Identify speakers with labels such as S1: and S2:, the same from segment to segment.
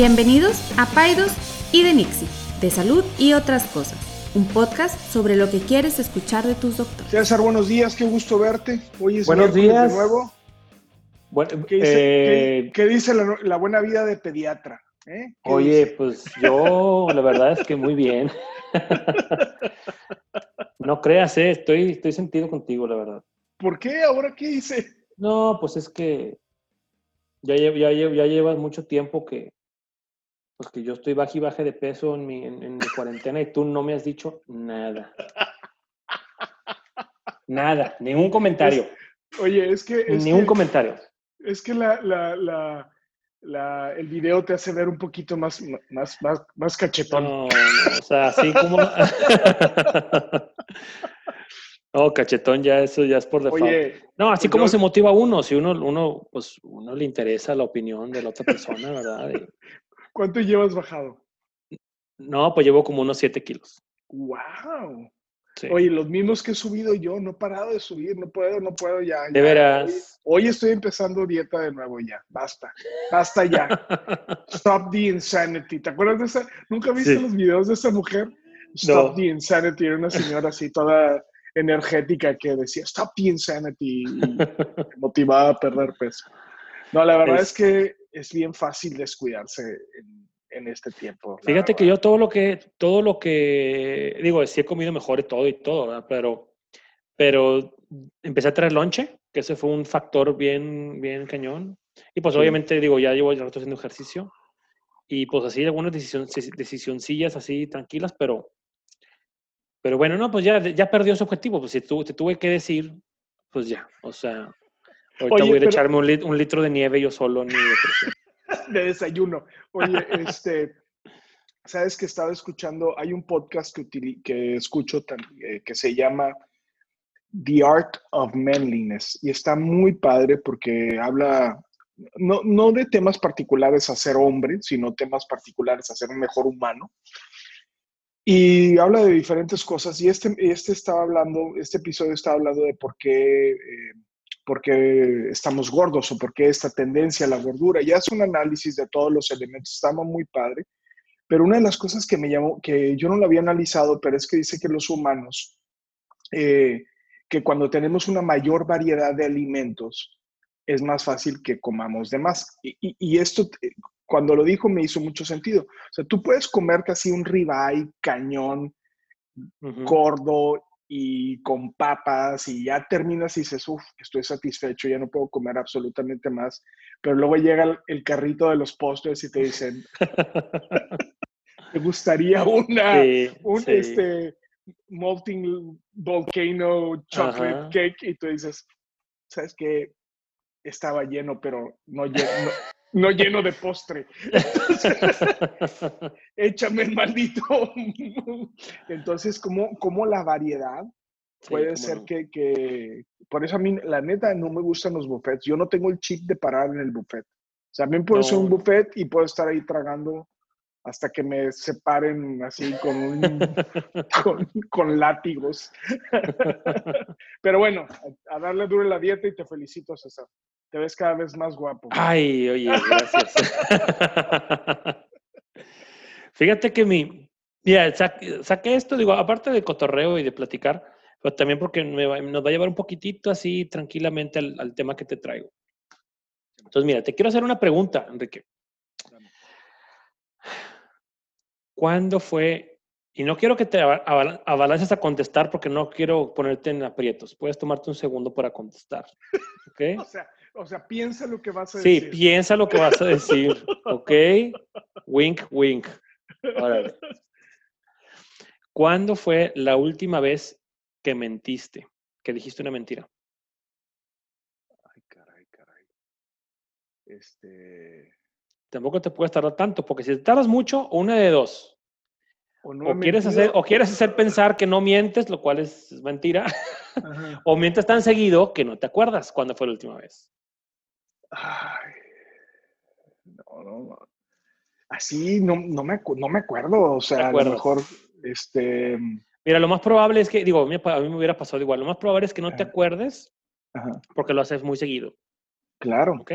S1: Bienvenidos a Paidos y de Nixie, de salud y otras cosas. Un podcast sobre lo que quieres escuchar de tus doctores.
S2: César, buenos días, qué gusto verte. Hoy es
S3: Buenos días.
S2: de nuevo.
S3: Bueno,
S2: ¿Qué dice,
S3: eh,
S2: qué- qué dice la, la buena vida de pediatra? eh? ¿Qué
S3: oye,
S2: dice?
S3: pues yo, la verdad es que muy bien. no creas, eh, estoy, estoy sentido contigo, la verdad.
S2: ¿Por qué? ¿Ahora qué hice?
S3: No, pues es que ya llevas mucho tiempo que, pues que yo estoy baje y baje de peso en mi, en, en mi cuarentena y tú no me has dicho nada. Nada, ningún comentario,
S2: Oye, es que, es
S3: ningún
S2: que,
S3: comentario.
S2: es que la, la, la, la- el video te hace ver un poquito más, más, más, más cachetón.
S3: No, no, o sea, así como. no, cachetón, ya eso ya es por default.
S2: Oye,
S3: no, así
S2: pues
S3: como se motiva uno, si uno, uno, pues, uno le interesa la opinión de la otra persona, ¿verdad? Y-
S2: ¿cuánto llevas bajado?
S3: no, pues llevo como unos 7 kilos.
S2: ¡Wow!
S3: Sí.
S2: Oye, los mismos que he subido yo, no he parado de subir, no puedo, no puedo ya.
S3: de
S2: ya.
S3: veras.
S2: Hoy, hoy estoy empezando dieta de nuevo ya, basta, basta ya. Stop the insanity. ¿Te acuerdas de esa? ¿Nunca viste
S3: Sí.
S2: los videos de esa mujer? Stop
S3: No.
S2: the insanity. Era una señora así toda energética que decía Stop the insanity y motivada a perder peso. No, la verdad es,
S3: Es-
S2: que es bien fácil descuidarse en, en este tiempo.
S3: Fíjate que
S2: verdad.
S3: yo todo lo que, todo lo que, digo, sí he comido mejor y todo y todo, ¿verdad? Pero, pero empecé a traer lonche, que ese fue un factor bien, bien cañón. Y pues
S2: Sí.
S3: obviamente, digo, ya llevo el rato haciendo ejercicio. Y pues así algunas decisión, decisioncillas así tranquilas, pero, pero bueno, no, pues ya, ya perdió su objetivo. Pues si tu- te tuve que decir, pues ya, o sea, ahorita
S2: Oye,
S3: voy a
S2: pero-
S3: echarme un, lit- un litro de nieve yo solo en mi depresión.
S2: de desayuno. Oye, este, sabes que estaba escuchando, hay un podcast que, utili- que escucho eh, que se llama The Art of Manliness y está muy padre porque habla no, no de temas particulares a ser hombre, sino temas particulares a ser un mejor humano. Y habla de diferentes cosas y este, este estaba hablando, este episodio estaba hablando de por qué, eh, por qué estamos gordos o por qué esta tendencia a la gordura. Y hace un análisis de todos los elementos, estaba muy padre. Pero una de las cosas que me llamó, que yo no lo había analizado, pero es que dice que los humanos, eh, que cuando tenemos una mayor variedad de alimentos, es más fácil que comamos de más. Y, y- y esto, eh, cuando lo dijo, me hizo mucho sentido. O sea, tú puedes comerte así un ribeye cañón, gordo y con papas y ya terminas y dices, uff, estoy satisfecho, ya no puedo comer absolutamente más. Pero luego llega el, el carrito de los postres y te dicen, ¿te gustaría una,
S3: Sí,
S2: un
S3: sí.
S2: este, molten volcano chocolate
S3: Ajá.
S2: cake? Y tú dices, ¿sabes qué? Estaba lleno, pero no no, no lleno de postre. Échame el maldito. Entonces, ¿cómo, cómo la variedad puede ser
S3: no.
S2: que, que- Por eso a mí, la neta, no me gustan los buffets. Yo no tengo el chip de parar en el buffet. O sea, a mí puedo ser un
S3: No.
S2: buffet y puedo estar ahí tragando hasta que me separen así con, un- con, con látigos. Pero bueno, a, a darle duro la dieta y te felicito, César. Te ves cada vez más guapo.
S3: Ay, oye, gracias. Fíjate que mi, mira, sa- saqué esto, digo, aparte de cotorreo y de platicar, pero también porque me va- nos va a llevar un poquitito así tranquilamente al, al tema que te traigo. Entonces, mira, te quiero hacer una pregunta, Enrique. ¿Cuándo fue? Y no quiero que te ava- avala- abalances a contestar porque no quiero ponerte en aprietos. Puedes tomarte un segundo para contestar. ¿Ok?
S2: O sea, o sea, piensa lo que vas a
S3: Sí,
S2: decir.
S3: piensa lo que vas a decir, ¿ok? Wink, wink. Órale. ¿Cuándo fue la última vez que mentiste? Que dijiste una mentira.
S2: Ay, caray, caray. Este.
S3: Tampoco te puedes tardar tanto, porque si te tardas mucho, una de dos.
S2: O, no
S3: O quieres, hacer, o quieres hacer pensar que no mientes, lo cual es mentira,
S2: Ajá.
S3: o mientes tan seguido que no te acuerdas cuándo fue la última vez.
S2: Ay, no, no. Así no, no, me, no me acuerdo. O sea, a lo mejor, este.
S3: Mira, lo más probable es que, digo, a mí, a mí me hubiera pasado igual, lo más probable es que no te acuerdes
S2: Ajá,
S3: porque lo haces muy seguido.
S2: claro.
S3: ¿ok?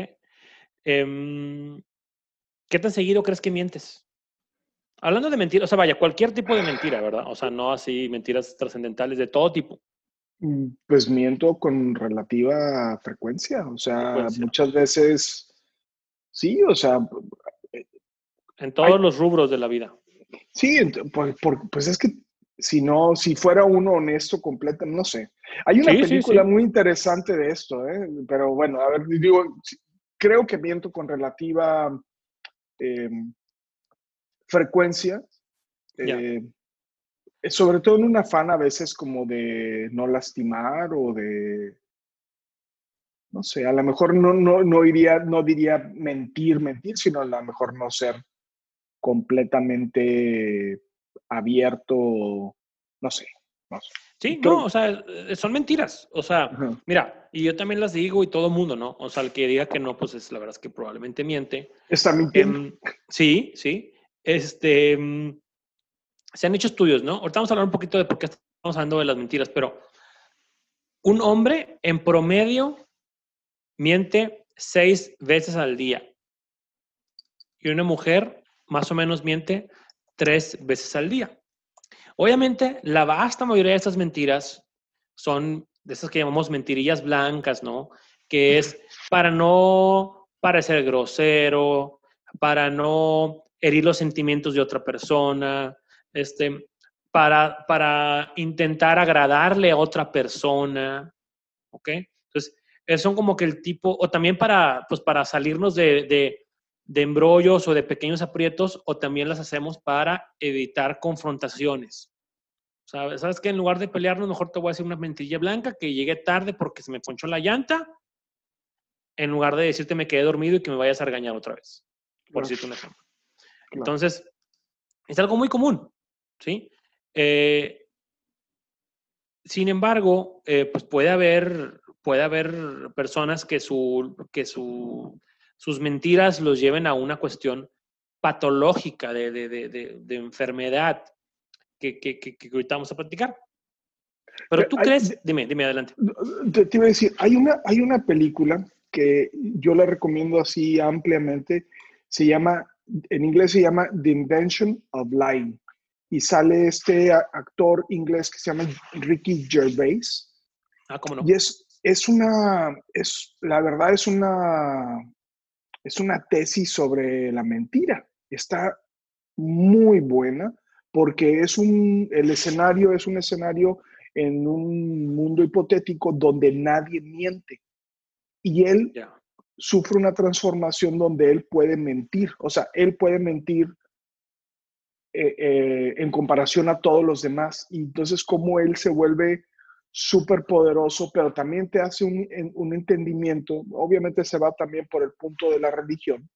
S3: Em, ¿qué tan seguido crees que mientes? Hablando de mentiras, o sea, vaya, cualquier tipo de mentira, ¿verdad? O sea, no así mentiras trascendentales de todo tipo.
S2: Mm, pues miento con relativa frecuencia, o sea, muchas veces, sí, o sea...
S3: En todos los rubros de la vida.
S2: Sí, pues es que si no, si fuera uno honesto completo, no sé. Hay una película muy interesante de esto, ¿eh? pero bueno, a ver, digo, creo que miento con relativa em, frecuencia, eh, sobre todo en un afán a veces como de no lastimar o de, no sé, a lo mejor no, no, no, iría, no diría mentir, mentir, sino a lo mejor no ser completamente abierto, no sé, no sé.
S3: Sí, no, o sea, eh, son mentiras. O sea, mira, y yo también las digo y todo el mundo, ¿no? O sea, el que diga que no, pues es la verdad es que probablemente miente.
S2: Está mintiendo. Em,
S3: sí, sí. Este, mm, se han hecho estudios, ¿no? Ahorita vamos a hablar un poquito de por qué estamos hablando de las mentiras, pero un hombre en promedio miente seis veces al día y una mujer más o menos miente tres veces al día. Obviamente, la vasta mayoría de estas mentiras son de esas que llamamos mentirillas blancas, ¿no? Que es para no parecer grosero, para no herir los sentimientos de otra persona, este, para, para intentar agradarle a otra persona, ¿ok? Entonces, son como que el tipo, o también para, pues, para salirnos de, de, de embrollos o de pequeños aprietos, o también las hacemos para evitar confrontaciones. ¿Sabes? ¿Sabes que En lugar de pelearnos, mejor te voy a decir una mentirilla blanca que llegué tarde porque se me ponchó la llanta, en lugar de decirte me quedé dormido y que me vayas a regañar otra vez. Por decirte un ejemplo. Entonces, es algo muy común, ¿sí? Eh, sin embargo, eh, pues puede haber, puede haber personas que, su, que su, sus mentiras los lleven a una cuestión patológica de, de, de, de enfermedad que, que, que, que, ahorita vamos a platicar. Pero tú crees, dime, dime adelante.
S2: Te, te, iba a decir, hay una, hay una película que yo la recomiendo así ampliamente, se llama en inglés se llama The Invention of Lying. Y sale este actor inglés que se llama Ricky Gervais.
S3: Ah, ¿cómo no?
S2: Y es, es una, es, la verdad es una, es una tesis sobre la mentira. Está muy buena porque es un, el escenario es un escenario en un mundo hipotético donde nadie miente. Y él sufre una transformación donde él puede mentir, o sea, él puede mentir eh, eh, en comparación a todos los demás. Y entonces como él se vuelve súper poderoso, pero también te hace un, un, entendimiento, obviamente se va también por el punto de la religión,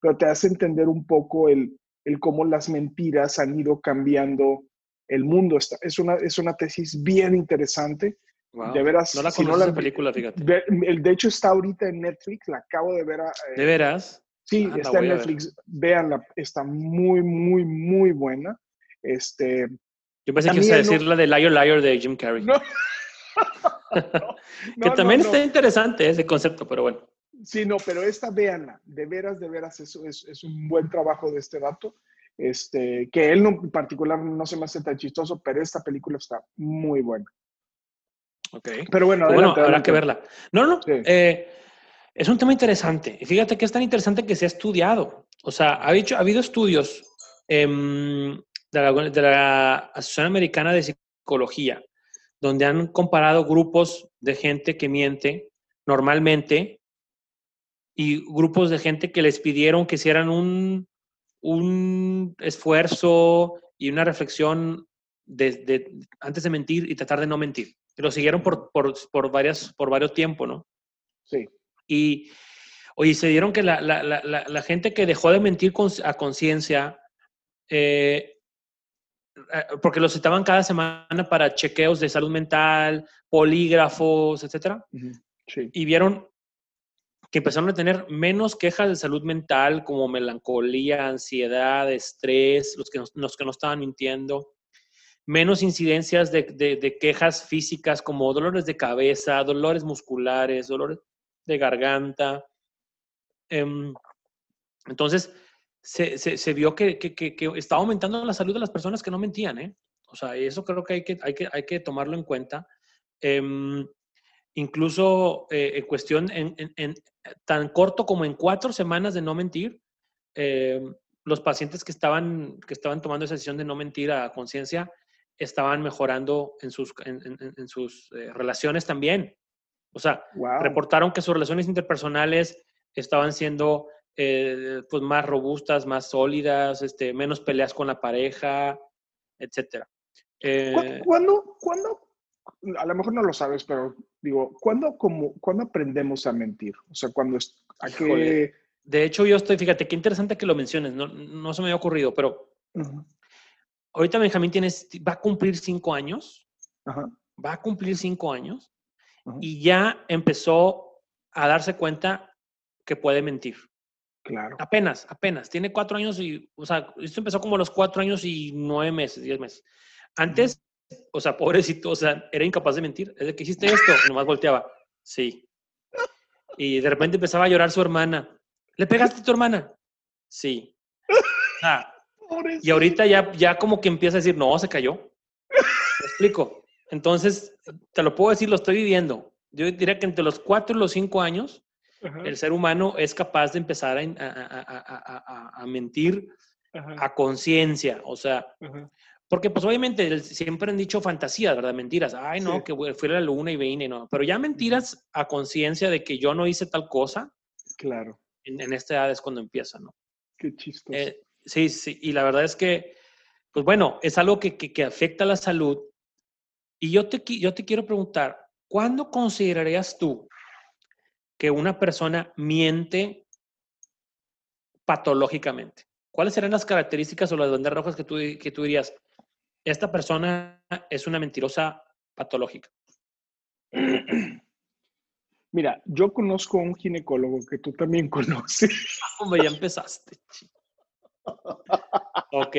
S2: pero te hace entender un poco el, el cómo las mentiras han ido cambiando el mundo. Es una, es una tesis bien interesante de veras.
S3: No la si no la película, fíjate.
S2: De, de, hecho, está ahorita en Netflix, la acabo de ver.
S3: Eh, ¿De veras?
S2: Sí, ah, está en Netflix. Véanla, está muy, muy, muy buena. Este,
S3: Yo pensé que ibas a decir la de Liar Liar de Jim Carrey. No. que también está interesante ese concepto, pero bueno.
S2: Sí, no, pero esta véanla, de veras, de veras, es, es, es un buen trabajo de este dato. Este, que él no, en particular no se me hace tan chistoso, pero esta película está muy buena.
S3: Ok. Pero bueno, pues bueno habrá que verla. No, no, eh, es un tema interesante. Y fíjate que es tan interesante que se ha estudiado. O sea, ha, dicho, ha habido estudios eh, de, la, Asociación Americana de Psicología, donde han comparado grupos de gente que miente normalmente y grupos de gente que les pidieron que hicieran un, un esfuerzo y una reflexión antes de mentir y tratar de no mentir lo siguieron por, varias, por varios tiempos, ¿no?
S2: Sí.
S3: Y, oye, se dieron que la, la, la, la gente que dejó de mentir con, a conciencia, eh, eh, porque los citaban cada semana para chequeos de salud mental, polígrafos, etcétera,
S2: sí.
S3: y vieron que empezaron a tener menos quejas de salud mental como melancolía, ansiedad, estrés, los que, los que no estaban mintiendo, menos incidencias de, quejas físicas como dolores de cabeza, dolores musculares, dolores de garganta. Em, entonces, se, se, vio que, que, que, estaba aumentando la salud de las personas que no mentían, ¿eh? O sea, eso creo que hay que, hay que, hay que tomarlo en cuenta. Em, incluso eh, en cuestión, en, en, tan corto como en cuatro semanas de no mentir, em, los pacientes que estaban, que estaban tomando esa decisión de no mentir a conciencia estaban mejorando en sus, en, sus eh, relaciones también. O sea, reportaron que sus relaciones interpersonales estaban siendo eh, pues más robustas, más sólidas, este, menos peleas con la pareja, etcétera.
S2: Eh, ¿Cuándo, ¿Cuándo, a lo mejor no lo sabes, pero digo, ¿cuándo, como, ¿cuándo aprendemos a mentir? O sea, cuando, ¿a qué,
S3: de hecho, yo estoy, fíjate, qué interesante que lo menciones, no, no se me había ocurrido, pero ahorita Benjamín tienes, va a cumplir cinco años, va a cumplir cinco años y ya empezó a darse cuenta que puede mentir.
S2: Claro.
S3: Apenas, apenas. Tiene cuatro años y, o sea, esto empezó como a los cuatro años y nueve meses, diez meses. Antes, o sea, pobrecito, o sea, era incapaz de mentir. Es de que hiciste esto, nomás volteaba. Sí. Y de repente empezaba a llorar su hermana. ¿Le pegaste a tu hermana? Sí. Ah, y ahorita ya, ya como que empieza a decir, no, se cayó. ¿Me explico? Entonces, te lo puedo decir, lo estoy viviendo. Yo diría que entre los cuatro y los cinco años, el ser humano es capaz de empezar a, a, a, mentir a conciencia. O sea, porque pues obviamente siempre han dicho fantasías, ¿verdad? Mentiras. Ay, no, que fui a la luna y vine, no. Pero ya mentiras a conciencia de que yo no hice tal cosa.
S2: Claro
S3: en, esta edad es cuando empieza, ¿no?
S2: Qué chistoso.
S3: Eh, sí, sí, y la verdad es que, pues bueno, es algo que, que, afecta a la salud. Y yo te, yo te quiero preguntar, ¿cuándo considerarías tú que una persona miente patológicamente? ¿Cuáles serán las características o las banderas rojas que tú, que tú dirías, esta persona es una mentirosa patológica?
S2: Mira, yo conozco a un ginecólogo que tú también conoces.
S3: Hombre, ya empezaste. ok.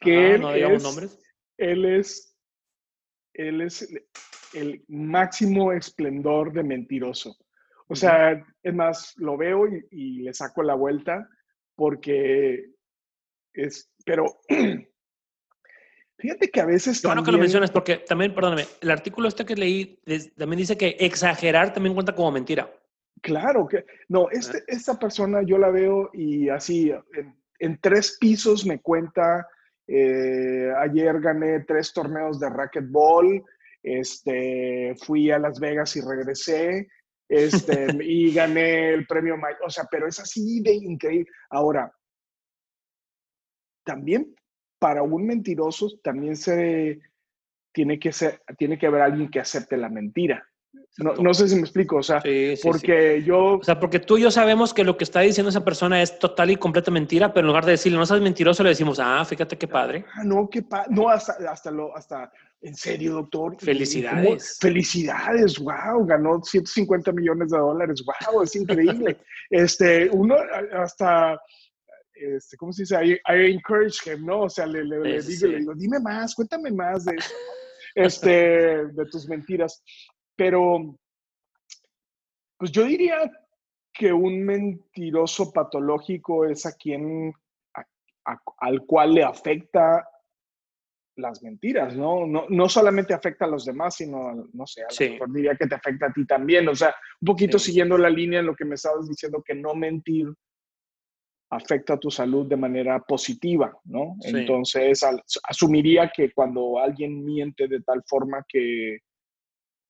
S2: Que no digamos nombres. Él es, él es el máximo esplendor de mentiroso. O sea, es más, lo veo y, y le saco la vuelta porque es, pero Fíjate que a veces.
S3: Bueno que lo mencionas, porque también, perdóname, el artículo este que leí también dice que exagerar también cuenta como mentira.
S2: Claro que. No, este, esta persona yo la veo y así, en, tres pisos me cuenta. Eh, ayer gané tres torneos de racquetball. Este, fui a Las Vegas y regresé. Este, y gané el premio. O sea, pero es así de increíble. Ahora, también para un mentiroso también se tiene que ser, tiene que haber alguien que acepte la mentira. No, sé si me explico, o sea, porque yo...
S3: O sea, porque tú y yo sabemos que lo que está diciendo esa persona es total y completa mentira, pero en lugar de decirle, no seas mentiroso, le decimos, ah, fíjate qué padre.
S2: Ah, no, qué padre. No, hasta, hasta, lo, hasta, en serio, doctor.
S3: Felicidades.
S2: Felicidades, wow, ganó 150 millones de dólares, wow, es increíble. este, uno hasta este, ¿cómo se dice? I, encourage him, ¿no? O sea, le, le, digo, dime más, cuéntame más de, este, de tus mentiras. Pero, pues yo diría que un mentiroso patológico es a quien, al cual le afecta las mentiras, ¿no? ¿no? No solamente afecta a los demás, sino, no sé, a lo mejor diría que te afecta a ti también. O sea, un poquito siguiendo la línea en lo que me estabas diciendo, que no mentir afecta a tu salud de manera positiva, ¿no? Entonces, asumiría que cuando alguien miente de tal forma que,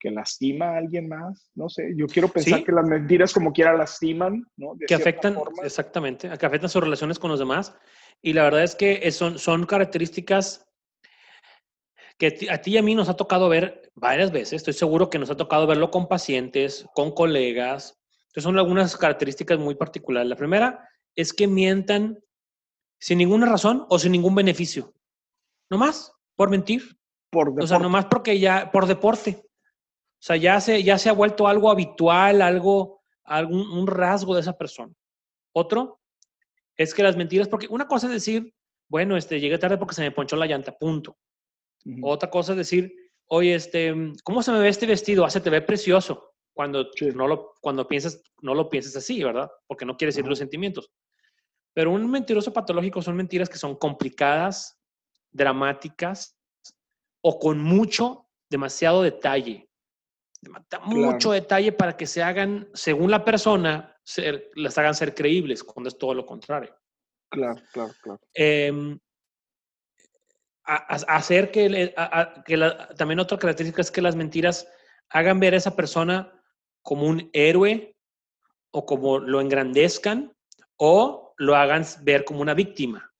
S2: que lastima a alguien más, no sé, yo quiero pensar que las mentiras como quiera lastiman, ¿no?
S3: que afectan, exactamente, que afectan sus relaciones con los demás. Y la verdad es que son, son características que a ti y a mí nos ha tocado ver varias veces, estoy seguro que nos ha tocado verlo con pacientes, con colegas. Entonces son algunas características muy particulares. La primera es que mientan sin ninguna razón o sin ningún beneficio. No más, por mentir.
S2: Por
S3: O sea, nomás porque ya, por deporte. O sea, ya se, ya se ha vuelto algo habitual, algo, algún un rasgo de esa persona. Otro es que las mentiras, porque una cosa es decir, bueno, este, llegué tarde porque se me ponchó la llanta, punto. Otra cosa es decir, oye, este, ¿cómo se me ve este vestido? Ah, se te ve precioso cuando, no lo, cuando piensas, no lo piensas así, ¿verdad? Porque no quieres decir los sentimientos. Pero un mentiroso patológico son mentiras que son complicadas, dramáticas o con mucho, demasiado detalle. Mucho detalle para que se hagan, según la persona, las hagan ser creíbles, cuando es todo lo contrario.
S2: Claro, claro, claro.
S3: Em, hacer que, también otra característica es que las mentiras hagan ver a esa persona como un héroe o como lo engrandezcan o lo hagan ver como una víctima.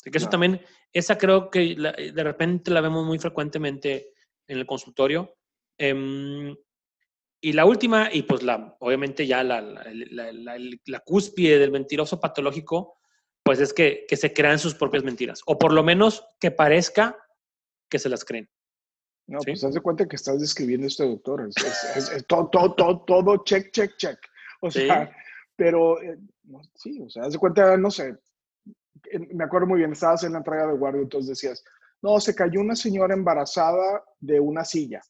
S3: Así que eso también, esa creo que de repente la vemos muy frecuentemente en el consultorio. Em, y la última, y pues la, obviamente ya la, la, cúspide del mentiroso patológico, pues es que, que se crean sus propias mentiras, o por lo menos que parezca que se las creen.
S2: No, pues haz de cuenta que estás describiendo este doctor. Es, todo, todo, todo, check, check, check. O sea, pero eh, sí, o sea, haz de cuenta, no sé, me acuerdo muy bien, estabas en la entrega de guardia y entonces decías, no, se cayó una señora embarazada de una silla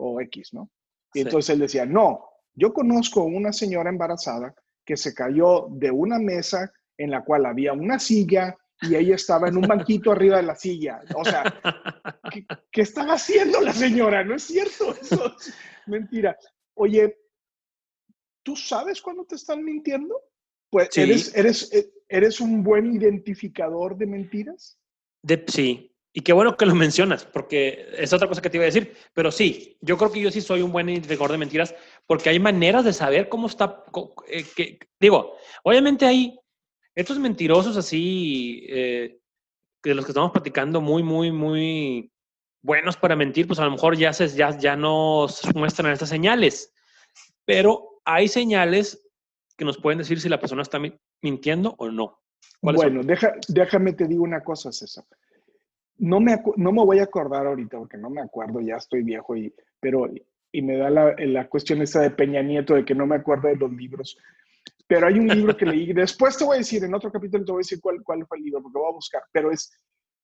S2: o X, ¿no? Y entonces él decía, no, yo conozco una señora embarazada que se cayó de una mesa en la cual había una silla y ella estaba en un banquito arriba de la silla. O sea, ¿qué, estaba haciendo la señora? No es cierto, eso es mentira. Oye, ¿tú sabes cuándo te están mintiendo? Pues eres, eres, eh, eres un buen identificador de mentiras.
S3: De, sí, y qué bueno que lo mencionas, porque es otra cosa que te iba a decir, pero sí, yo creo que yo sí soy un buen identificador de mentiras, porque hay maneras de saber cómo está, eh, que, digo, obviamente hay estos mentirosos así, eh, de los que estamos platicando, muy, muy, muy buenos para mentir, pues a lo mejor ya, se, ya, ya nos muestran estas señales, pero hay señales que nos pueden decir si la persona está mintiendo o no.
S2: Bueno, déjame te digo una cosa, César. No me, no me voy a acordar ahorita porque no me acuerdo, ya estoy viejo, y, pero y me da la, la cuestión esa de Peña Nieto de que no me acuerdo de los libros. Pero hay un libro que leí, después te voy a decir, en otro capítulo te voy a decir cuál, cuál fue el libro, porque voy a buscar, pero es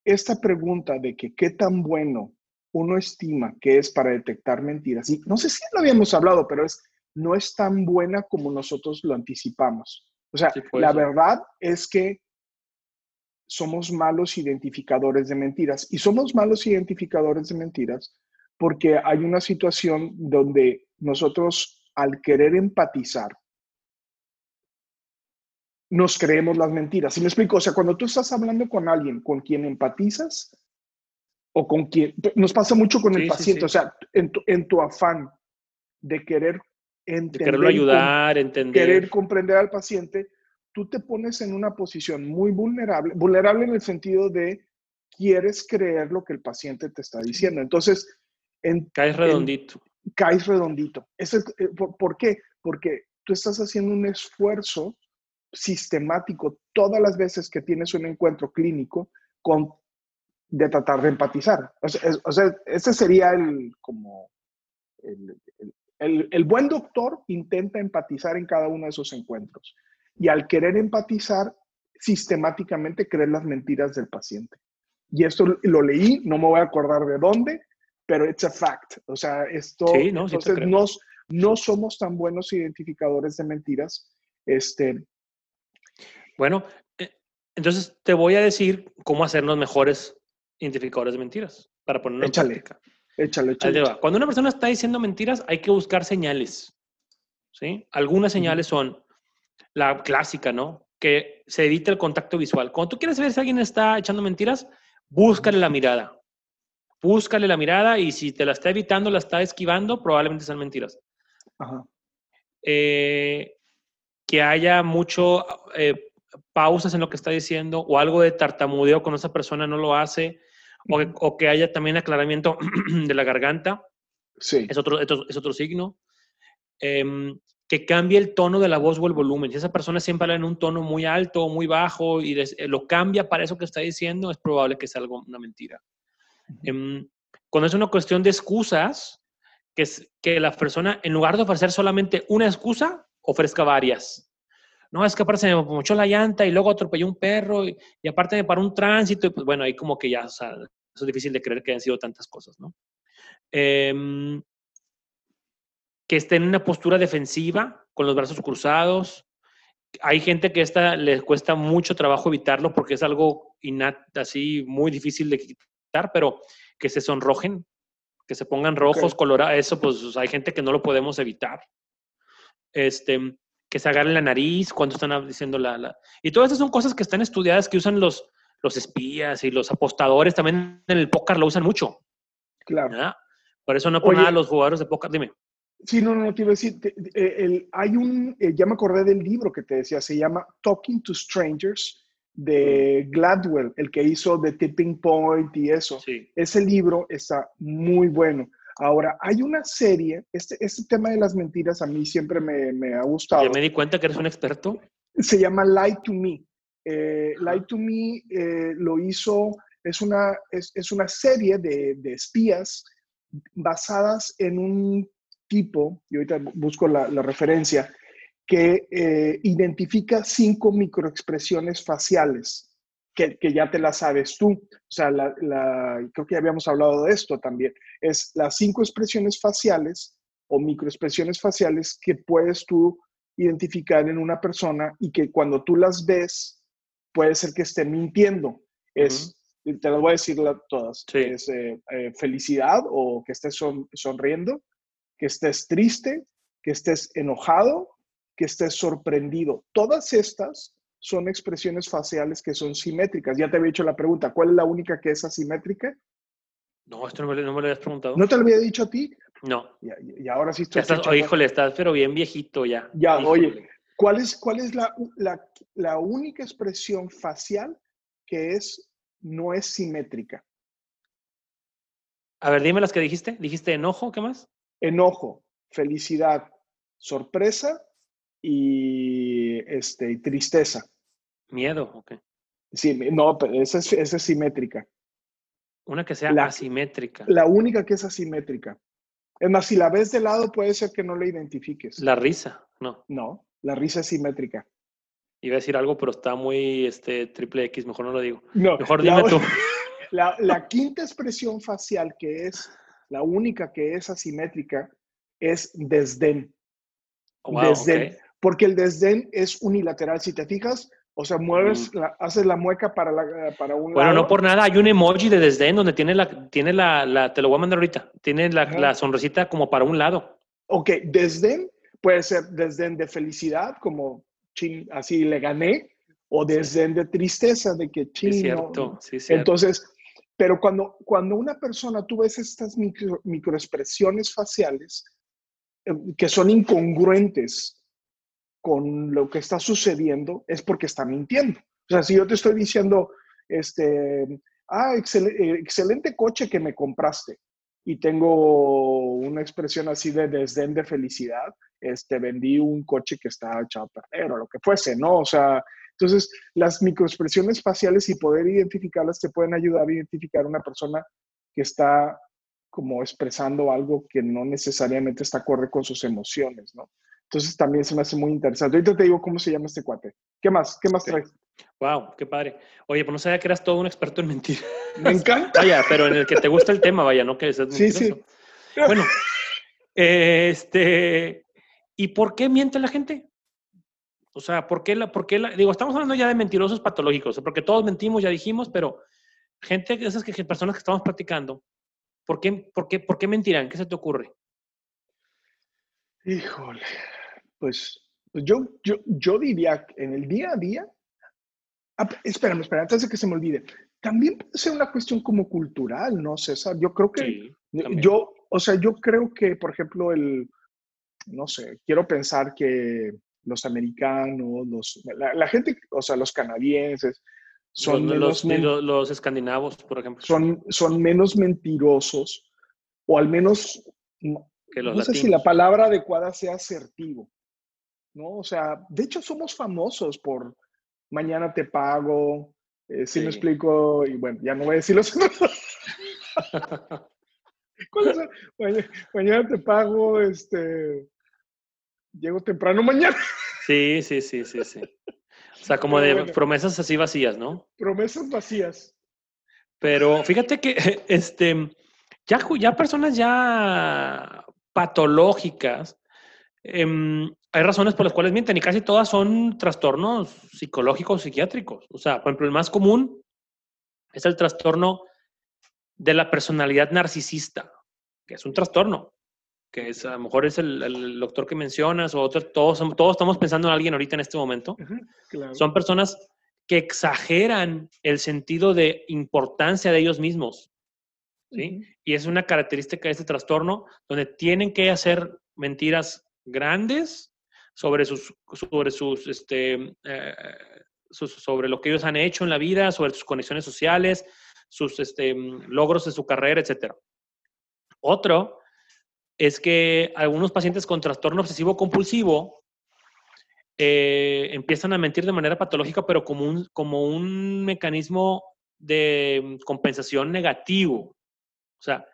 S2: esta pregunta de que qué tan bueno uno estima que es para detectar mentiras. Y no sé si lo habíamos hablado, pero es, no es tan buena como nosotros lo anticipamos. O sea, la verdad es que somos malos identificadores de mentiras. Y somos malos identificadores de mentiras porque hay una situación donde nosotros, al querer empatizar, nos creemos las mentiras. ¿Y me explico? O sea, cuando tú estás hablando con alguien con quien empatizas o con quien... Nos pasa mucho con el paciente, o sea, en tu, en tu, afán de querer
S3: entender... De ayudar, entender.
S2: Querer comprender al paciente, tú te pones en una posición muy vulnerable, vulnerable en el sentido de quieres creer lo que el paciente te está diciendo. Entonces...
S3: En, caes redondito.
S2: caes redondito. Es eh, ¿Por qué? Porque tú estás haciendo un esfuerzo sistemático todas las veces que tienes un encuentro clínico con de tratar de empatizar. O sea, ese sería el como el, el, el, buen doctor intenta empatizar en cada uno de esos encuentros. Y al querer empatizar, sistemáticamente creer las mentiras del paciente. Y esto lo leí, no me voy a acordar de dónde, pero it's a fact. O sea, esto, no, entonces no, no somos tan buenos identificadores de mentiras. Este,
S3: bueno, eh, entonces te voy a decir cómo hacer los mejores identificadores de mentiras para ponerlo
S2: échale, en práctica. Échale, échale.
S3: Cuando una persona está diciendo mentiras, hay que buscar señales. ¿sí? Algunas señales son la clásica, ¿no? Que se evite el contacto visual. Cuando tú quieres ver si alguien está echando mentiras, búscale la mirada. Búscale la mirada y si te la está evitando, la está esquivando, probablemente sean mentiras. Ajá. Eh, que haya mucho eh, pausas en lo que está diciendo o algo de tartamudeo con esa persona no lo hace o, que haya también aclaramiento de la garganta.
S2: Sí.
S3: Es otro, es otro signo. Em, que cambie el tono de la voz o el volumen. Si esa persona siempre habla en un tono muy alto o muy bajo y eh, lo cambia para eso que está diciendo, es probable que sea algo, una mentira. Em, cuando es una cuestión de excusas, que, es, que la persona, en lugar de ofrecer solamente una excusa, ofrezca varias no, es que aparte se me mochó la llanta y luego atropelló un perro y, aparte me paró un tránsito y pues bueno, ahí como que ya, o sea, eso es difícil de creer que hayan sido tantas cosas, ¿no? Em, que esté en una postura defensiva, con los brazos cruzados, hay gente que esta les cuesta mucho trabajo evitarlo porque es algo innat, así muy difícil de quitar, pero que se sonrojen, que se pongan rojos,
S2: Ok.
S3: colorados, eso pues hay gente que no lo podemos evitar. Este, que se agarren la nariz cuando están diciendo la, la- Y todas estas son cosas que están estudiadas, que usan los, los espías y los apostadores, también en el póker lo usan mucho.
S2: Claro.
S3: ¿verdad? Por eso no por
S2: Oye.
S3: nada los jugadores de póker, dime.
S2: Sí, no, no, no te iba a decir. te- eh, el- hay un, eh, ya me acordé del libro que te decía, se llama Talking to Strangers de Gladwell, el que hizo The Tipping Point y eso.
S3: Sí.
S2: Ese libro está muy bueno. Ahora, hay una serie, este, este tema de las mentiras a mí siempre me, me ha gustado.
S3: Ya me di cuenta que eres un experto.
S2: Se llama Lie to Me. Eh, Lie to Me eh, lo hizo, es una, es, es una serie de, de espías basadas en un tipo, y ahorita busco la, la referencia, que eh, identifica cinco microexpresiones faciales, que, que ya te las sabes tú. O sea, la, la- creo que ya habíamos hablado de esto también. Es las cinco expresiones faciales o microexpresiones faciales que puedes tú identificar en una persona y que cuando tú las ves, puede ser que esté mintiendo. Es, te las voy a decir todas.
S3: Sí.
S2: Es eh, eh, felicidad o que estés son- sonriendo, que estés triste, que estés enojado, que estés sorprendido. Todas estas son expresiones faciales que son simétricas. Ya te había hecho la pregunta, ¿cuál es la única que es asimétrica?
S3: No, esto no me, lo- no me lo habías preguntado.
S2: ¿No te lo había dicho a ti?
S3: No.
S2: Y, ahora sí estoy
S3: Ya estás,
S2: escuchando.
S3: híjole, estás pero bien viejito ya.
S2: Ya,
S3: Híjole.
S2: oye, ¿cuál es, cuál es la, la, la única expresión facial que es, no es simétrica?
S3: A ver, dime las que dijiste. ¿Dijiste enojo? ¿Qué más?
S2: Enojo, felicidad, sorpresa y, este, y tristeza.
S3: Miedo, ok.
S2: Sí, no, pero esa es, esa es simétrica.
S3: Una que sea
S2: La-
S3: asimétrica.
S2: La única que es asimétrica. Es más, si la ves de lado, puede ser que no la identifiques.
S3: La risa. No.
S2: No, la risa es simétrica.
S3: Iba a decir algo, pero está muy este, triple X. Mejor no lo digo.
S2: No,
S3: Mejor
S2: la-
S3: dime tú.
S2: La, la quinta expresión facial, que es la única que es asimétrica, es desdén.
S3: Wow,
S2: desdén. Porque el desdén es unilateral. Si te fijas, o sea, mueves,
S3: Mm.
S2: la- haces la mueca para, la- para un
S3: Bueno,
S2: lado.
S3: no por nada. Hay un emoji de desdén donde tiene la, tiene la, la- te lo voy a mandar ahorita. Tiene la, la sonrisita como para un lado.
S2: Ok, desdén puede ser desdén de felicidad, como chin, así le gané, o desdén de tristeza, de que
S3: Sí,
S2: chin,
S3: es
S2: no-
S3: cierto. Sí, cierto.
S2: Entonces, pero cuando, cuando una persona, tú ves estas micro, microexpresiones faciales eh, que son incongruentes con lo que está sucediendo, es porque está mintiendo. O sea, si yo te estoy diciendo, este, ah, eh, excelente coche que me compraste, y tengo una expresión así de desdén de felicidad, este, vendí un coche que está echado a perder o lo que fuese, ¿no? O sea, entonces las microexpresiones faciales y poder identificarlas te pueden ayudar a identificar una persona que está como expresando algo que no necesariamente está acorde con sus emociones, ¿no? Entonces también se me hace muy interesante. Ahorita te digo cómo se llama este cuate. ¿Qué más? ¿Qué más
S3: Sí.
S2: traes?
S3: Wow, qué padre. Oye, pues no sabía que eras todo un experto en mentir.
S2: Me encanta.
S3: Vaya, pero en el que te gusta el tema, vaya, no que seas
S2: Sí, sí.
S3: mentiroso. Bueno, este, ¿y por qué miente la gente? O sea, ¿por qué la, por qué la, digo, estamos hablando ya de mentirosos patológicos, porque todos mentimos, ya dijimos, pero gente, esas que, personas que estamos platicando, ¿por qué, por qué, por qué mentirán? ¿Qué se te ocurre?
S2: Híjole, pues, pues yo, yo, yo diría que en el día a día, ah, espérame, espérame, antes de que se me olvide, también puede ser una cuestión como cultural, ¿no, César? Yo creo que,
S3: Sí,
S2: yo, o sea, yo creo que, por ejemplo, el, no sé, quiero pensar que los americanos, los, la, la gente, o sea, los canadienses, son
S3: los,
S2: menos
S3: los, los- escandinavos, por ejemplo,
S2: son, son menos mentirosos, o al menos, no,
S3: que los
S2: no sé si
S3: latinos.
S2: la palabra adecuada sea asertivo, ¿no? O sea, de hecho somos famosos por mañana te pago, eh, si me
S3: Sí.
S2: explico, y bueno, ya no voy a decir los ¿Cuál es? Mañana, mañana te pago, este, llego temprano mañana,
S3: Sí, sí, sí, sí, sí. O sea, como
S2: Pero
S3: de
S2: bueno.
S3: promesas así vacías, ¿no?
S2: promesas vacías.
S3: Pero fíjate que este, ya, ya personas ya patológicas, em, hay razones por las cuales mienten y casi todas son trastornos psicológicos, psiquiátricos. O sea, por ejemplo, el más común es el trastorno de la personalidad narcisista, que es un trastorno, que es, a lo mejor es el, doctor que mencionas o otro, todos, todos estamos pensando en alguien ahorita en este momento. Son personas que exageran el sentido de importancia de ellos mismos. ¿sí? Y es una característica de este trastorno donde tienen que hacer mentiras grandes sobre sus, sobre sus, este, eh, sobre lo que ellos han hecho en la vida, sobre sus conexiones sociales, sus este, logros de su carrera, etc. Otro es que algunos pacientes con trastorno obsesivo compulsivo eh, empiezan a mentir de manera patológica, pero como un, como un mecanismo de compensación negativo. O sea,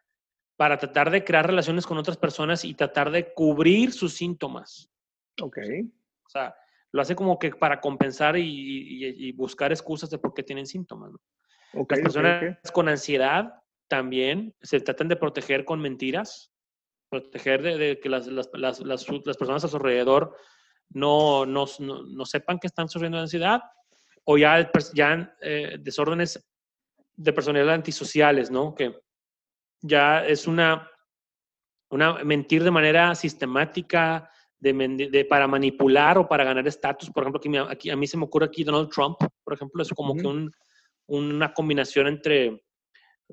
S3: para tratar de crear relaciones con otras personas y tratar de cubrir sus síntomas.
S2: Ok.
S3: O sea, lo hace como que para compensar y, buscar excusas de por qué tienen síntomas. Las personas con ansiedad también se tratan de proteger con mentiras, proteger de, que las, las, las, las, personas a su alrededor no, no, no, sepan que están sufriendo de ansiedad, o ya, ya eh, desórdenes de personalidad antisociales, ¿no? Que ya es una, una mentir de manera sistemática, de, de, para manipular o para ganar estatus. Por ejemplo, aquí, aquí, a mí se me ocurre aquí Donald Trump, por ejemplo, es como que un, una combinación entre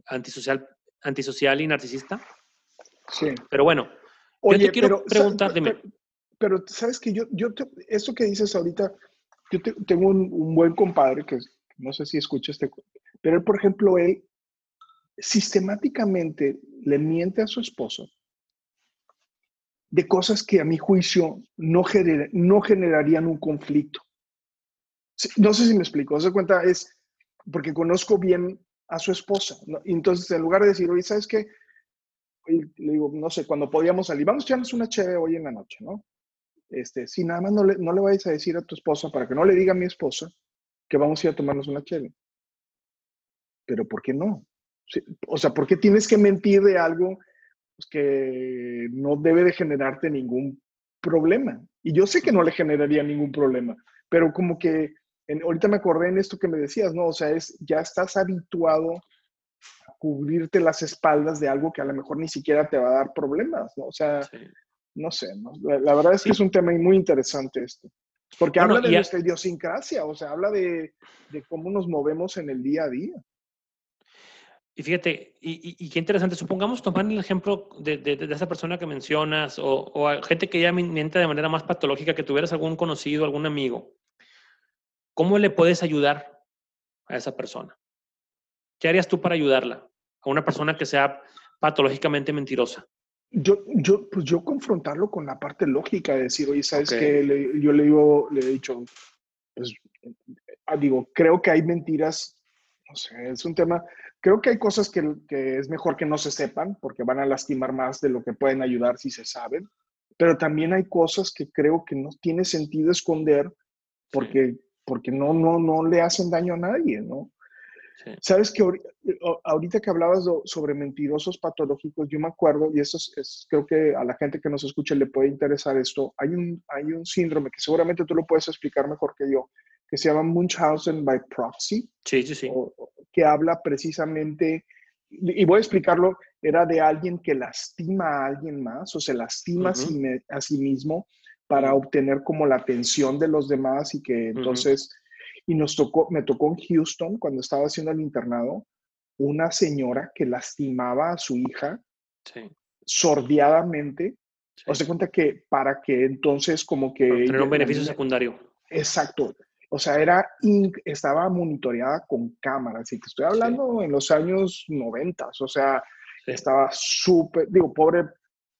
S3: antisocial, antisocial y narcisista.
S2: Sí.
S3: Pero bueno, yo te quiero preguntar, dime
S2: pero sabes que yo, yo eso que dices ahorita, yo tengo un, buen compadre que no sé si escucha este, pero él, por ejemplo, él sistemáticamente le miente a su esposo de cosas que a mi juicio no, no generarían un conflicto. No sé si me explico, se cuenta, es porque conozco bien a su esposa. entonces, en lugar de decir, oye, ¿sabes qué? Le digo, no sé, cuando podíamos salir, vamos a echarnos una chévere hoy en la noche, ¿no? este, si nada más no le, no le vayas a decir a tu esposa, para que no le diga a mi esposa, que vamos a ir a tomarnos una chela. Pero ¿por qué no? O sea, ¿por qué tienes que mentir de algo pues, que no debe de generarte ningún problema? Y yo sé que no le generaría ningún problema, pero como que ahorita me acordé en esto que me decías, ¿no? O sea, es, ya estás habituado cubrirte las espaldas de algo que a lo mejor ni siquiera te va a dar problemas, ¿no? O sea, no sé, La, verdad es que es un tema muy interesante esto. Porque habla de nuestra idiosincrasia, o sea, habla de, cómo nos movemos en el día a día.
S3: Y fíjate, y, qué interesante, supongamos tomar el ejemplo de, de, esa persona que mencionas o, o, gente que ya miente de manera más patológica, que tuvieras algún conocido, algún amigo. ¿Cómo le puedes ayudar a esa persona? ¿Qué harías tú para ayudarla? A una persona que sea patológicamente mentirosa.
S2: Yo, yo, pues yo confrontarlo con la parte lógica de decir, oye, ¿sabes qué? yo le digo, le he dicho, pues, ah, digo, creo que hay mentiras, no sé, es un tema, creo que hay cosas que, que, es mejor que no se sepan porque van a lastimar más de lo que pueden ayudar si se saben, pero también hay cosas que creo que no tiene sentido esconder porque, porque no, no, no le hacen daño a nadie, ¿no? Sabes que ahorita que hablabas sobre mentirosos patológicos, yo me acuerdo, y eso es, creo que a la gente que nos escucha le puede interesar esto, hay un, hay un síndrome que seguramente tú lo puedes explicar mejor que yo, que se llama Munchausen by proxy,
S3: sí, sí, sí.
S2: que habla precisamente, y voy a explicarlo, era de alguien que lastima a alguien más o se lastima a, sí, mismo para obtener como la atención de los demás y que entonces... Y nos tocó, me tocó en Houston, cuando estaba haciendo el internado, una señora que lastimaba a su hija sordiadamente. O se cuenta que para que entonces como que...
S3: tener un beneficio secundario.
S2: Exacto. O sea, era estaba monitoreada con cámaras. Y que estoy hablando en los años 90. O sea, estaba súper, digo, pobre,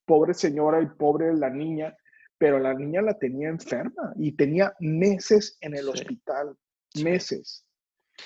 S2: pobre señora y pobre la niña, pero la niña la tenía enferma y tenía meses en el hospital meses.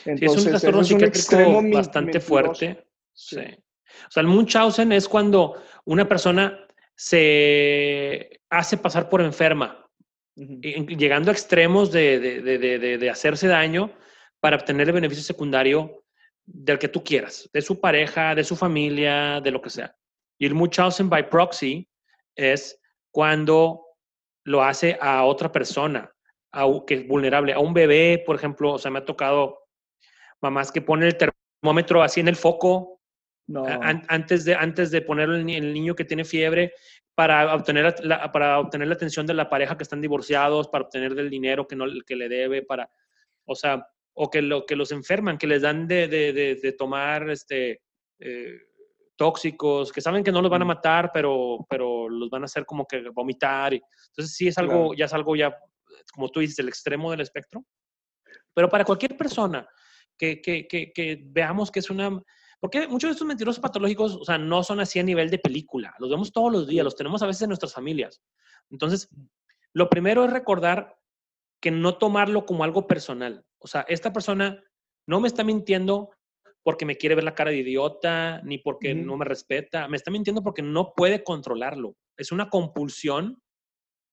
S3: Entonces, es un trastorno psiquiátrico bastante fuerte. Sí. O sea, el Munchausen es cuando una persona se hace pasar por enferma, llegando a extremos de, de, de, hacerse daño para obtener el beneficio secundario del que tú quieras, de su pareja, de su familia, de lo que sea. Y el Munchausen by proxy es cuando lo hace a otra persona que es vulnerable, a un bebé, por ejemplo, o sea, me ha tocado mamás que ponen el termómetro así en el foco antes, de, antes de ponerlo en el niño que tiene fiebre para obtener la, para obtener la atención de la pareja que están divorciados, para obtener del dinero que, no, que le debe, para, o sea, o que, lo, que los enferman, que les dan de, de, de, tomar este, eh, tóxicos, que saben que no los van a matar, pero, pero los van a hacer como que vomitar. Y, entonces sí es algo, ya es algo ya, como tú dices, el extremo del espectro. Pero para cualquier persona que, que, que, que veamos que es una... Porque muchos de estos mentirosos patológicos, o sea, no son así a nivel de película. Los vemos todos los días, los tenemos a veces en nuestras familias. Entonces, lo primero es recordar que no tomarlo como algo personal. O sea, esta persona no me está mintiendo porque me quiere ver la cara de idiota, ni porque no me respeta. Me está mintiendo porque no puede controlarlo. Es una compulsión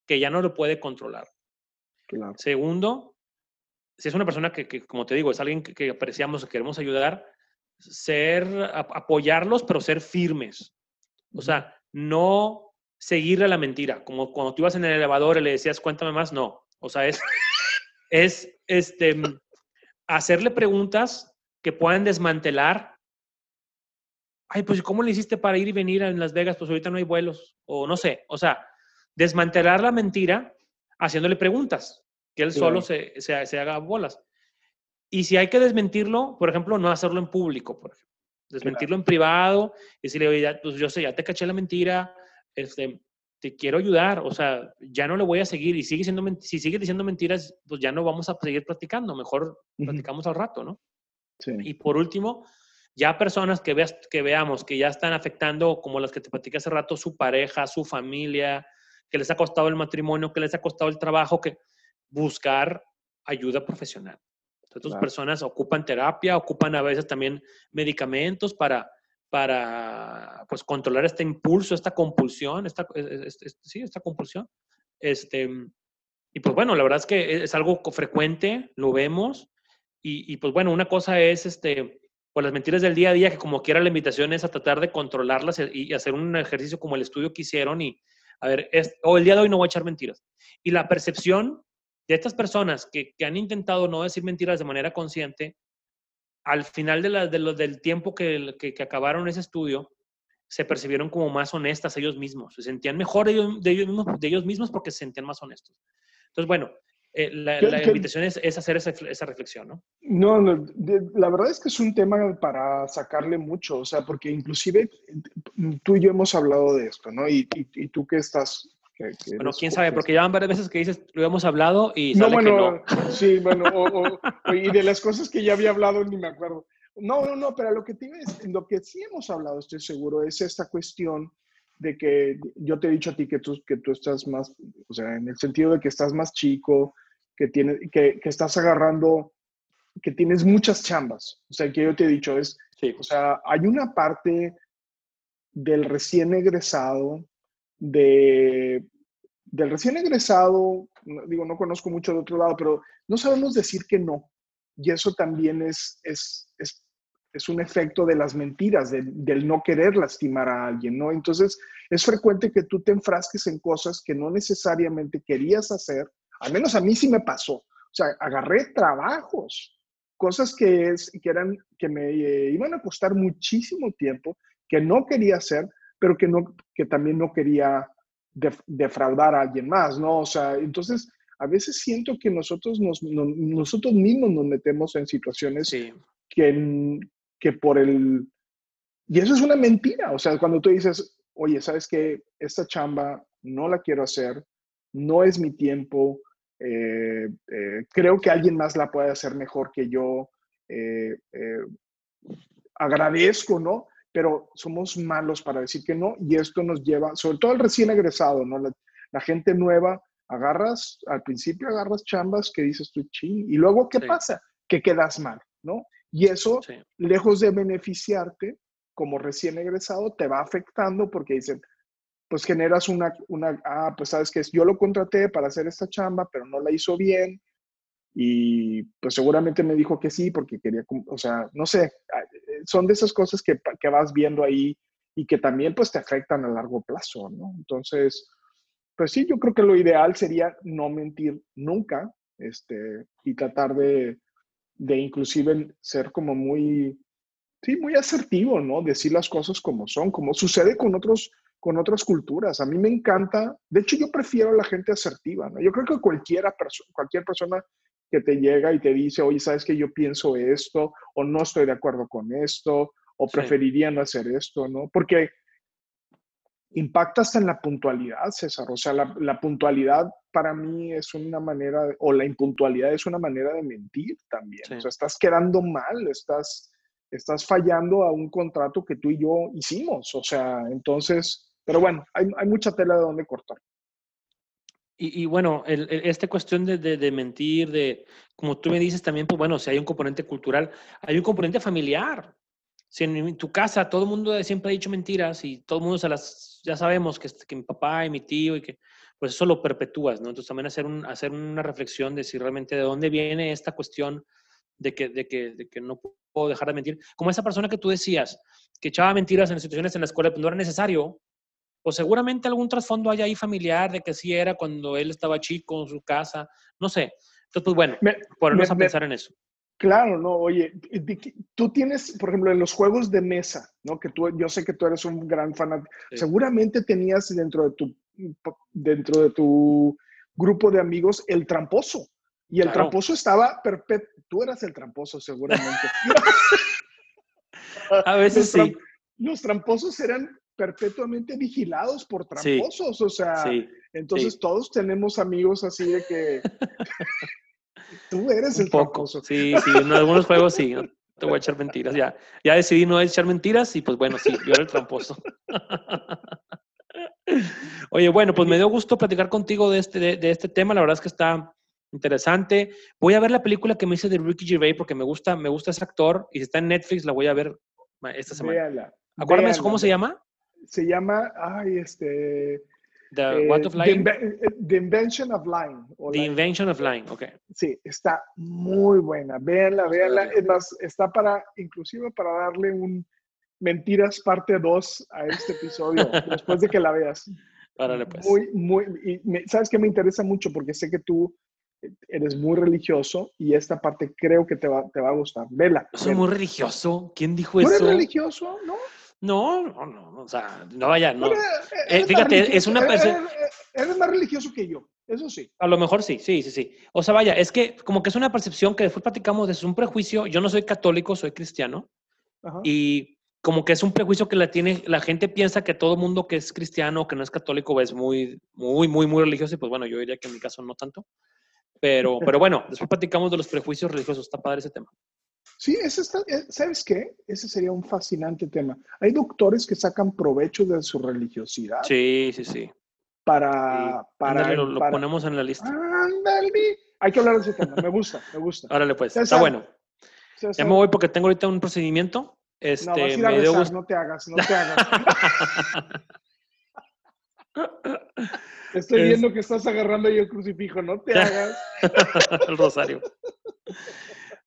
S3: que ya no lo puede controlar. Segundo, si es una persona que, como te digo, es alguien que, apreciamos, que queremos ayudar, ser, apoyarlos, pero ser firmes. O sea, no seguirle la mentira. Como cuando tú ibas en el elevador y le decías, cuéntame más, no. O sea, es, es este, hacerle preguntas que puedan desmantelar. Ay, pues ¿cómo le hiciste para ir y venir a Las Vegas? Pues ahorita no hay vuelos. O no sé, o sea, desmantelar la mentira haciéndole preguntas, que él solo se, se, haga bolas. Y si hay que desmentirlo, por ejemplo, no hacerlo en público, por ejemplo. Desmentirlo en privado y decirle, oye, pues yo sé, ya te caché la mentira, este, te quiero ayudar, o sea, ya no le voy a seguir y sigue siendo, si sigue diciendo mentiras, pues ya no vamos a seguir platicando, mejor platicamos al rato, ¿no? Y por último, ya personas que, veas, que veamos que ya están afectando, como las que te platicé hace rato, su pareja, su familia, que les ha costado el matrimonio, que les ha costado el trabajo, que buscar ayuda profesional. Entonces, personas ocupan terapia, ocupan a veces también medicamentos para, para pues, controlar este impulso, esta compulsión, esta, sí, esta compulsión. Este, y pues bueno, la verdad es que es algo frecuente, lo vemos, y, pues bueno, una cosa es este, pues las mentiras del día a día, que como quiera la invitación es a tratar de controlarlas y, hacer un ejercicio como el estudio que hicieron y, a ver, es, o el día de hoy no voy a echar mentiras. Y la percepción de estas personas que, que han intentado no decir mentiras de manera consciente, al final de, la, de lo, del tiempo que, que, que, acabaron ese estudio, se percibieron como más honestas ellos mismos, se sentían mejor de ellos, de ellos, mismos, de ellos mismos porque se sentían más honestos. Entonces, bueno, eh, la, invitación es, hacer esa, reflexión, ¿no?
S2: No, la verdad es que es un tema para sacarle mucho, o sea, porque inclusive tú y yo hemos hablado de esto, ¿no? Y, y, tú que estás...
S3: bueno, quién sabe, porque ya van varias veces que dices, lo hemos hablado y
S2: sale no, bueno, que no. Sí, bueno, y de las cosas que ya había hablado ni me acuerdo. No, no, no, pero lo que, tienes, lo que sí hemos hablado, estoy seguro, es esta cuestión de que yo te he dicho a ti que tú, que tú estás más, o sea, en el sentido de que estás más chico, que, tiene, que, que estás agarrando, que tienes muchas chambas. O sea, que yo te he dicho es, sí. o sea, hay una parte del recién egresado, de, del recién egresado, digo, no conozco mucho de otro lado, pero no sabemos decir que no. Y eso también es, es, es es un efecto de las mentiras, del no querer lastimar a alguien, ¿no? Entonces, es frecuente que tú te enfrasques en cosas que no necesariamente querías hacer, al menos a mí sí me pasó. O sea, agarré trabajos, cosas que, es, que, eran, que me eh, iban a costar muchísimo tiempo, que no quería hacer, pero que, no, que también no quería defraudar a alguien más, ¿no? O sea, entonces, a veces siento que nosotros, nos, nosotros mismos nos metemos en situaciones que, que por el... Y eso es una mentira. O sea, cuando tú dices, oye, ¿sabes qué? Esta chamba no la quiero hacer, no es mi tiempo, eh, eh, creo que alguien más la puede hacer mejor que yo, eh, agradezco, ¿no? Pero somos malos para decir que no y esto nos lleva, sobre todo el recién egresado, ¿no? La, gente nueva, agarras, al principio agarras chambas que dices tú, ching, y luego, ¿qué pasa? Que quedas mal, ¿no? Y eso, lejos de beneficiarte como recién egresado, te va afectando porque dicen, pues generas una, una, ah, pues sabes que yo lo contraté para hacer esta chamba, pero no la hizo bien. Y pues seguramente me dijo que sí porque quería, o sea, no sé, son de esas cosas que, que vas viendo ahí y que también pues te afectan a largo plazo, ¿no? Entonces, pues sí, yo creo que lo ideal sería no mentir nunca, este, y tratar de, de inclusive ser como muy, sí, muy asertivo, ¿no? Decir las cosas como son, como sucede con otros con otras culturas. A mí me encanta, de hecho yo prefiero a la gente asertiva, ¿no? Yo creo que cualquiera cualquier persona que te llega y te dice, oye, sabes que yo pienso esto, o no estoy de acuerdo con esto, o preferirían hacer esto, ¿no? Porque impacta hasta en la puntualidad, César. O sea, la, puntualidad para mí es una manera, o la impuntualidad es una manera de mentir también. O sea, estás quedando mal, estás, estás fallando a un contrato que tú y yo hicimos. O sea, entonces, pero bueno, hay, hay mucha tela de donde cortar.
S3: Y, bueno, esta cuestión de, de, mentir, de, como tú me dices también, pues bueno, si hay un componente cultural, hay un componente familiar. Si en, tu casa todo el mundo siempre ha dicho mentiras y todo el mundo se las, ya sabemos que, que mi papá y mi tío y que, pues eso lo perpetúas, ¿no? Entonces también hacer, un, hacer una reflexión de si realmente de dónde viene esta cuestión de que, de que, de que no puedo dejar de mentir. Como esa persona que tú decías, que echaba mentiras en situaciones en la escuela, pues no era necesario, o seguramente algún trasfondo hay ahí familiar de que sí era cuando él estaba chico en su casa, no sé. Entonces, pues bueno, ponernos a pensar en eso.
S2: Claro, no, oye, tú tienes, por ejemplo, en los juegos de mesa, ¿no? Que tú, yo sé que tú eres un gran fanático, seguramente tenías dentro de tu, dentro de tu grupo de amigos el tramposo. Y el tramposo estaba perfecto. Tú eras el tramposo, seguramente.
S3: a veces sí.
S2: los tramposos eran perpetuamente vigilados por tramposos, o sea, entonces todos tenemos amigos así de que tú eres el tramposo.
S3: Sí, sí, en algunos juegos sí, te voy a echar mentiras, ya, ya decidí no echar mentiras y pues bueno, sí, yo era el tramposo. Oye, bueno, pues me dio gusto platicar contigo de este, de, este tema, la verdad es que está interesante. Voy a ver la película que me hice de Ricky Gervais porque me gusta, me gusta ese actor y si está en Netflix la voy a ver esta semana. Acuérdame, ¿cómo se llama?
S2: Se llama, ay, este...
S3: The, what of lying?
S2: The, Invention of Lying.
S3: The Invention of Lying, ok.
S2: Sí, está muy buena. Véanla, véanla. Es más, está para, inclusive para darle un Mentiras parte 2 a este episodio, después de que la veas.
S3: Párale, pues.
S2: Muy, muy, y ¿sabes qué me interesa mucho? Porque sé que tú eres muy religioso y esta parte creo que te va, te va a gustar. Vela.
S3: Soy muy religioso. ¿Quién dijo eso?
S2: ¿Tú eres religioso? ¿No?
S3: No, no, no, o sea, no vaya, no. Eh, fíjate, es una persona...
S2: Eres, más religioso que yo, eso sí.
S3: A lo mejor sí, sí, sí, sí. O sea, vaya, es que como que es una percepción que después platicamos, es un prejuicio. Yo no soy católico, soy cristiano. Y como que es un prejuicio que la tiene, la gente piensa que todo mundo que es cristiano, que no es católico, es muy, muy, muy, muy religioso. Y pues bueno, yo diría que en mi caso no tanto. Pero, pero bueno, después platicamos de los prejuicios religiosos. Está padre ese tema.
S2: Sí, ese está, eh, ¿sabes qué? Ese sería un fascinante tema. Hay doctores que sacan provecho de su religiosidad.
S3: Sí, sí, sí.
S2: Para... para,
S3: lo, ponemos en la lista.
S2: Hay que hablar de ese tema. Me gusta, me gusta.
S3: Órale, pues. está bueno. ya me voy porque tengo ahorita un procedimiento. Este, no,
S2: vas a ir a no te hagas, no te hagas. Estoy viendo que estás agarrando ahí el crucifijo, no te hagas.
S3: el rosario.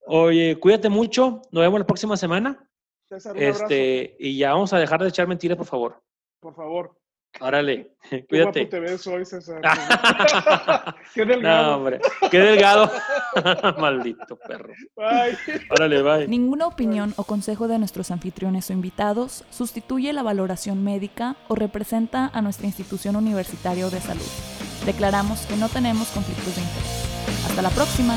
S3: Oye, cuídate mucho. Nos vemos la próxima semana.
S2: César,
S3: este, y ya vamos a dejar de echar mentiras, por favor.
S2: Por favor.
S3: Órale, cuídate.
S2: Qué te ves hoy, César. qué delgado.
S3: No, hombre, qué delgado. Maldito perro.
S2: Bye.
S3: Órale, bye.
S1: Ninguna opinión o consejo de nuestros anfitriones o invitados sustituye la valoración médica o representa a nuestra institución universitaria de salud. Declaramos que no tenemos conflictos de interés. Hasta la próxima.